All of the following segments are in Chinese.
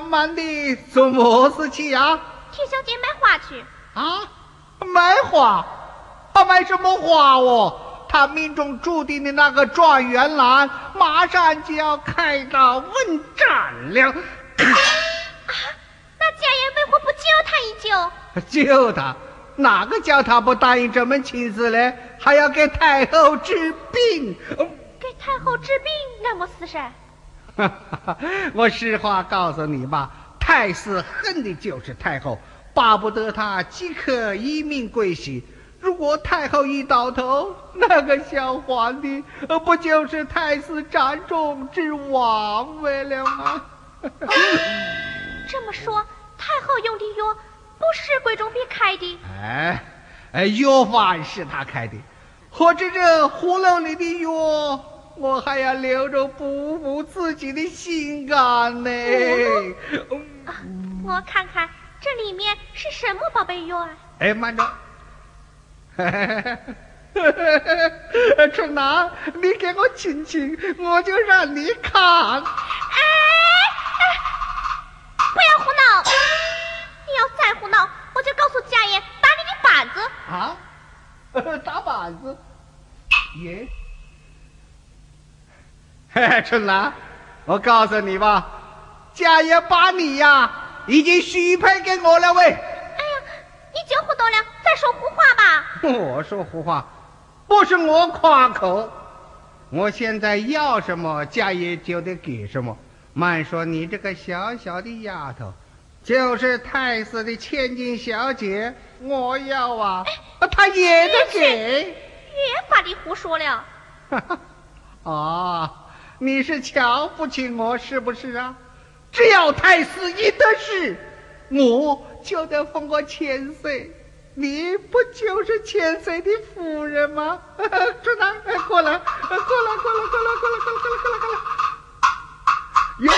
么急急忙忙的做么事去呀？替小姐买花去。啊，买花？他买什么花哦？他命中注定的那个状元郎马上就要开刀问斩了。啊，那家爷为何不救他一救？救他？哪个叫他不答应这门亲事嘞？还要给太后治病？给太后治病那么死噻？我实话告诉你吧，太师恨的就是太后，巴不得她即刻一命归西。如果太后一倒头，那个小皇帝不就是太师掌中之王位了吗？这么说，太后用的药不是贵中碧开的？哎，哎，药方是他开的，或者这葫芦里的药，我还要留着补补自己的心肝呢。我看看这里面是什么宝贝药啊？哎，慢着。春兰，你给我亲亲，我就让你看。哎哎，不要胡闹！你要再胡闹，我就告诉家爷打你的板子。啊？打板子？耶！嘿嘿，春兰，我告诉你吧，家爷把你呀，已经许配给我了喂。哎呀，你就胡闹了，再说胡话吧。我说胡话，不是我夸口。我现在要什么，家爷就得给什么。慢说你这个小小的丫头，就是太师的千金小姐，我要啊，他也得给。越发的胡说了。啊，你是瞧不起我是不是啊？只要太师一得势，我就得封个千岁。你不就是千岁的夫人吗？春兰，过来，过来，过来，过来，过来，过来，过来，过来，过来，哟，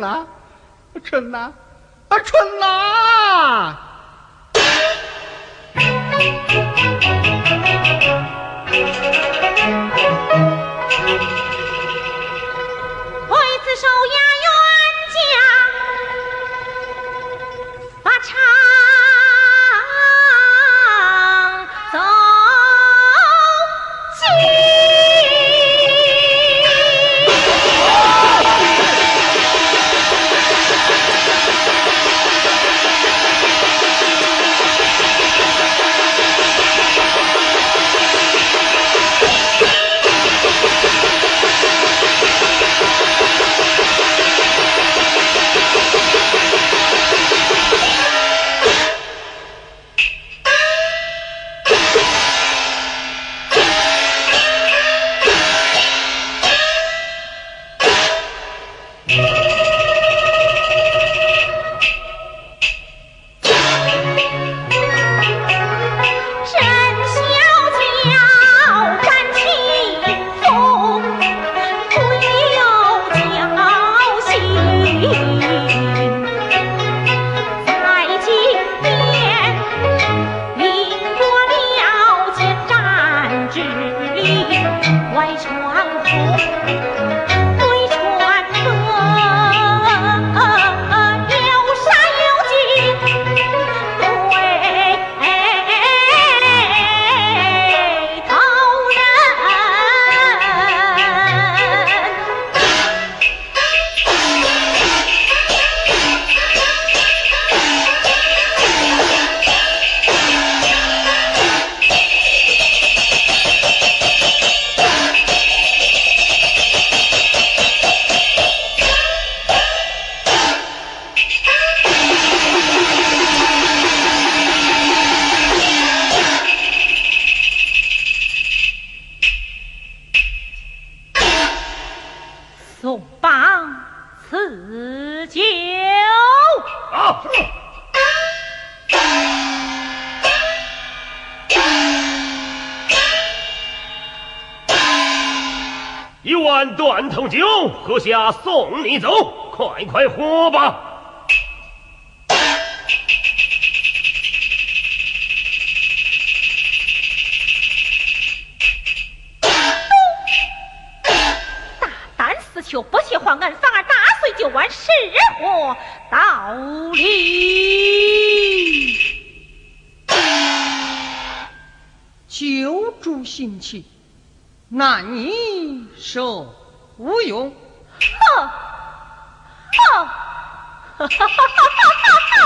了，春呐，啊春呐！为此收押。断头酒，喝下送你走，快快喝吧。就不去还案，反而打碎酒碗，是何道理？救助心气，难以受无用。哼！哼！哈哈哈哈哈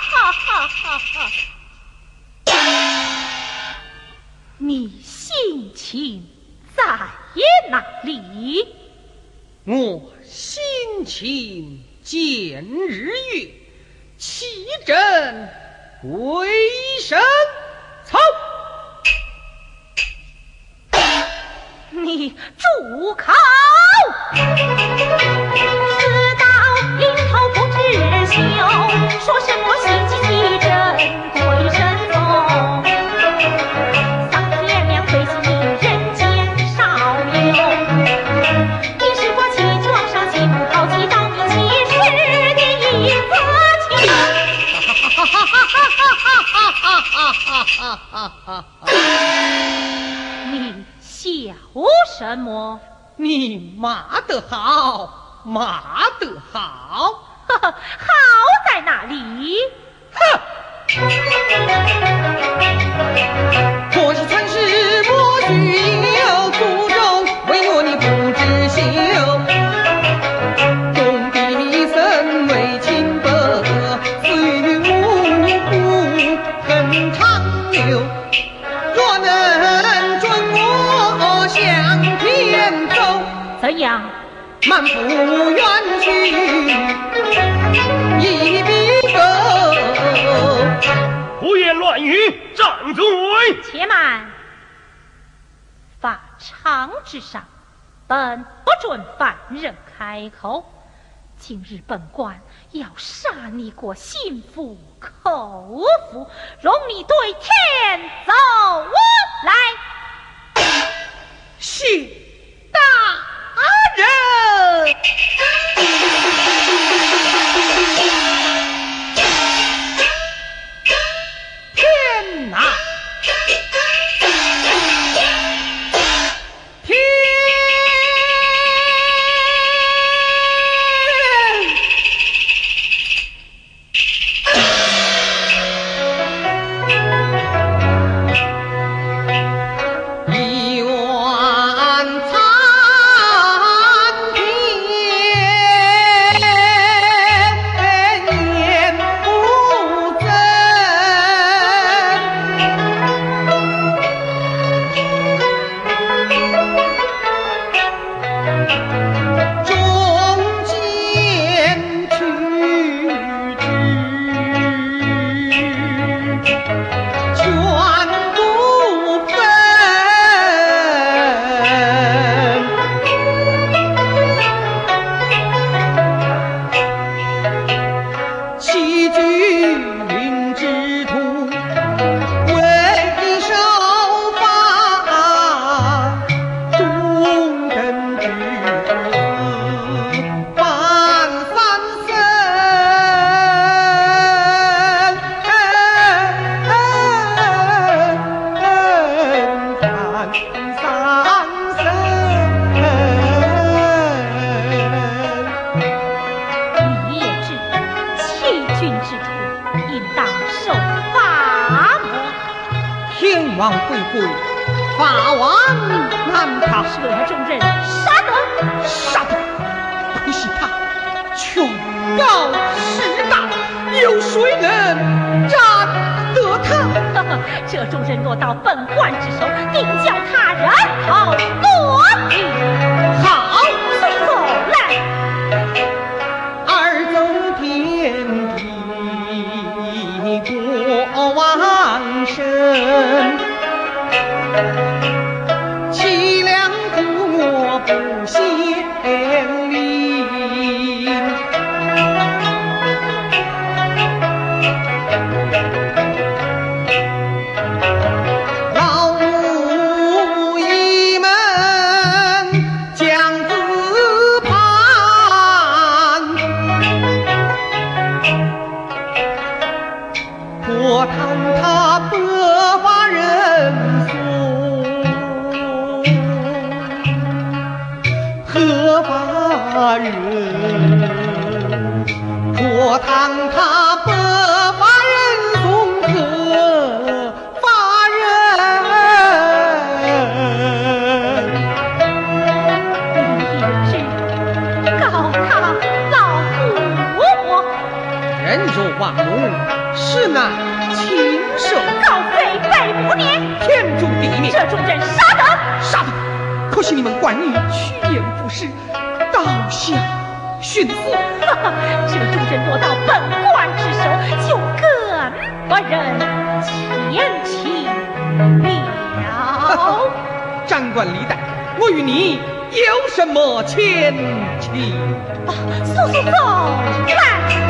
哈哈哈哈！你心情在哪里？我心情见日月，气正归生草。你住口！你骂得好，骂得好，好在哪里？哼！可之上，本不准凡人开口。今日本官要杀你个心服口服，容你对天走来。是大。王贵贵，法王难他。这种人，杀得，杀得，不惜他，权高势大，有谁能斩得他？这种人落到本官之手，定叫他人头。母是那禽兽告废，再五年天诛地灭。这种人杀得杀他，可惜你们官女趋炎附势，倒下殉私。这种人落到本官之手，就更不忍前情了。哈，长官李代，我与你有什么前情？啊，速速速来！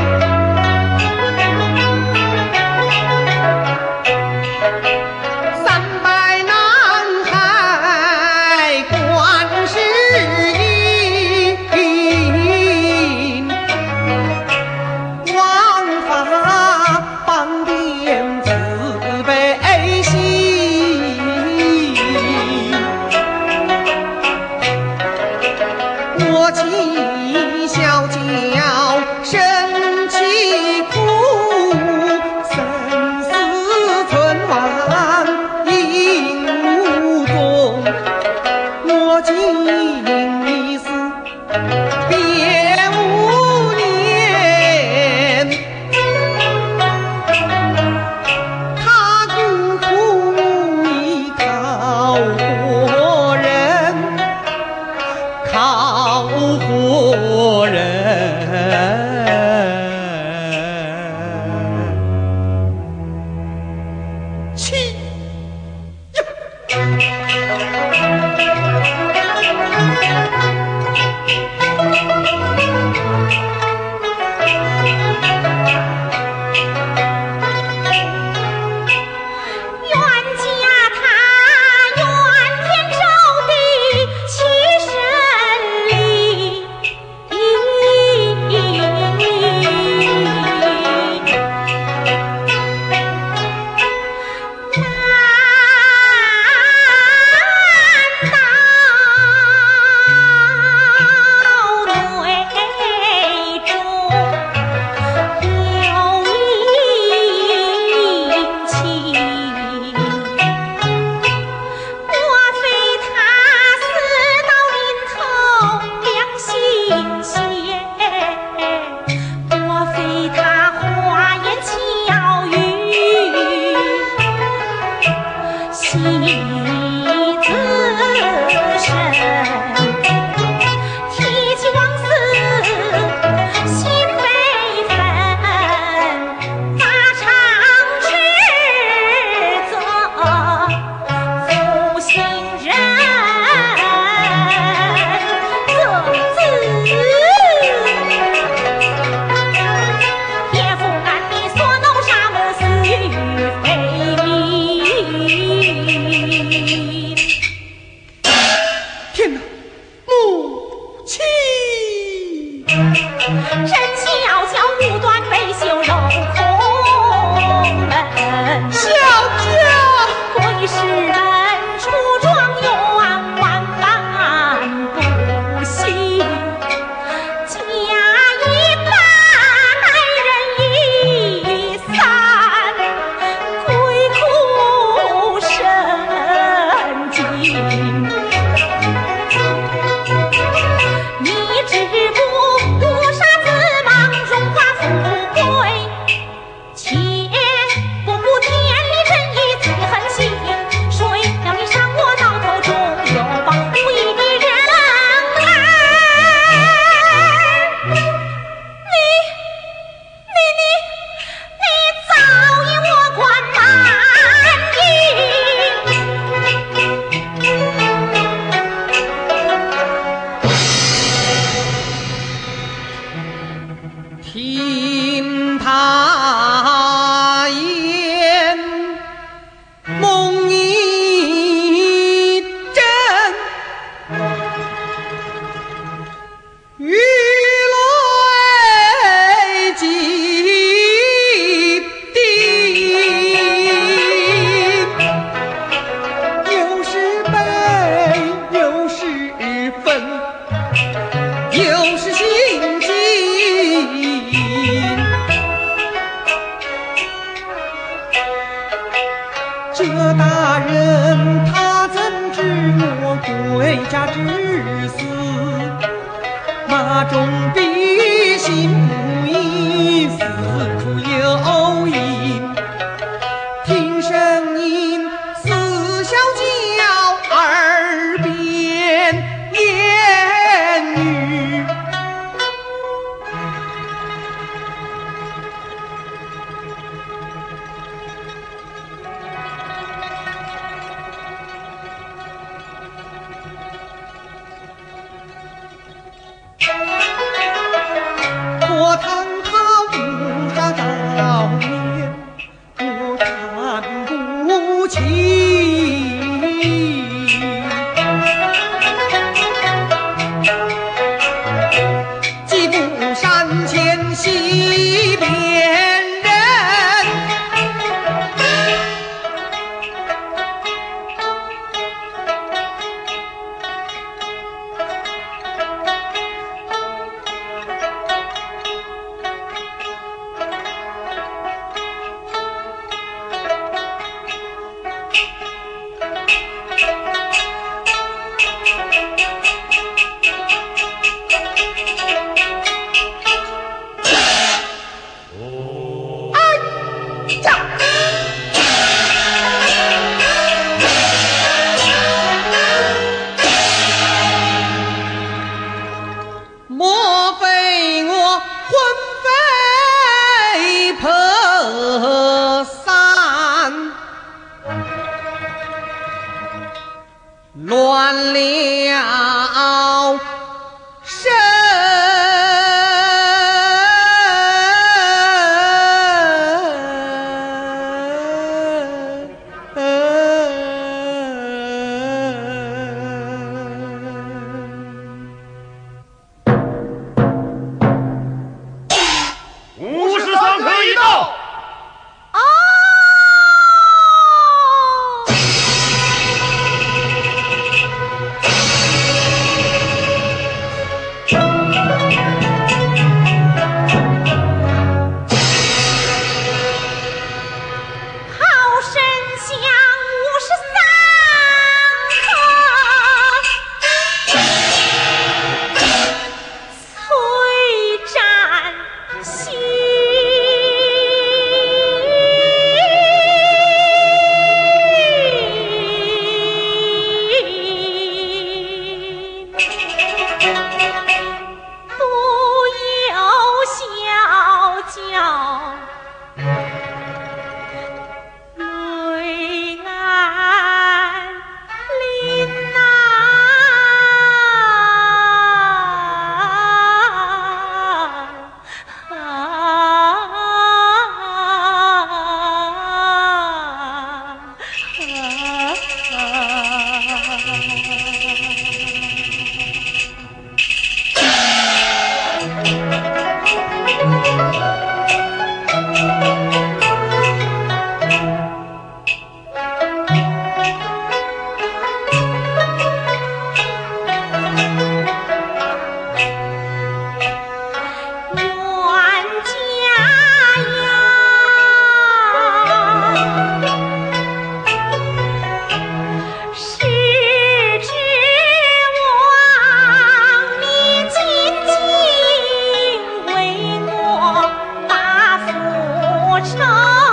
no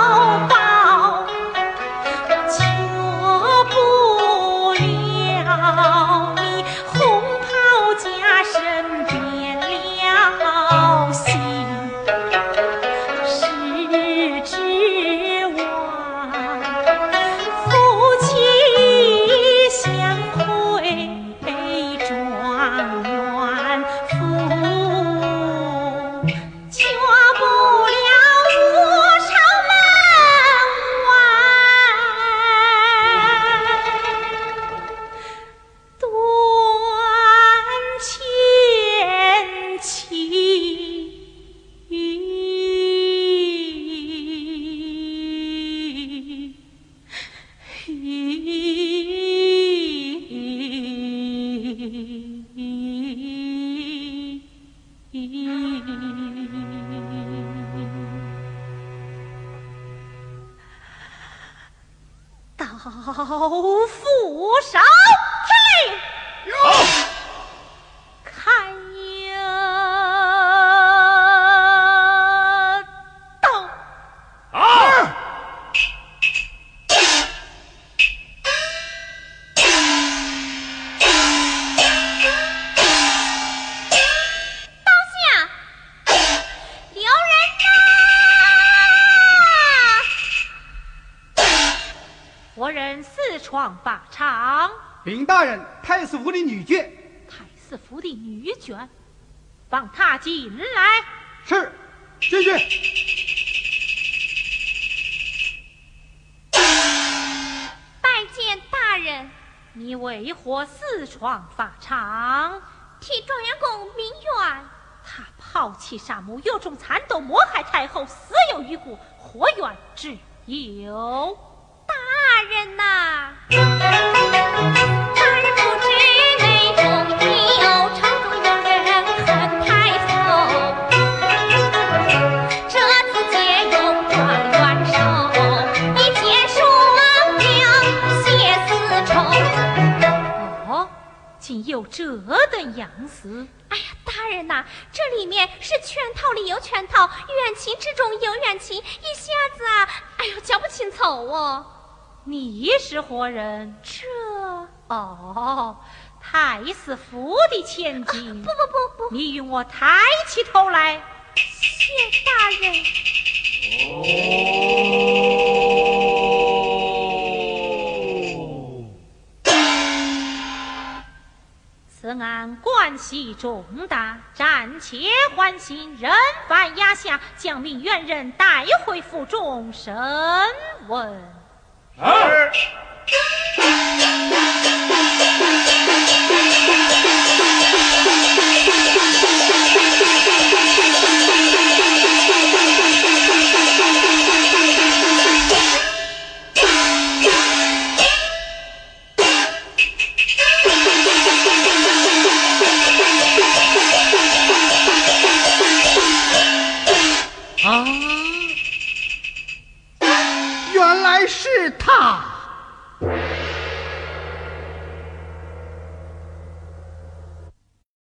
人四闯法场，禀大人，太师府的女眷太师府的女眷，放她进来。是进去。拜见大人，你为何私闯法场？替状元公鸣冤。他抛弃杀母，又中残斗，谋害太后，死有余辜，活冤之有？大人呐、大人不知内中有城中有人恨太后。这次借用状元手，一结束亡了谢丝绸。哦，竟有这等样子！哎呀，大人呐、这里面是圈套里有圈套，冤情之中有冤情，一下子啊，哎呦，讲不清楚哦。你是何人？这哦，太师府的千金。不不不不，你与我抬起头来。谢大人。此案关系重大，暂且缓刑，人犯押下，将命原人带回府中审问。是。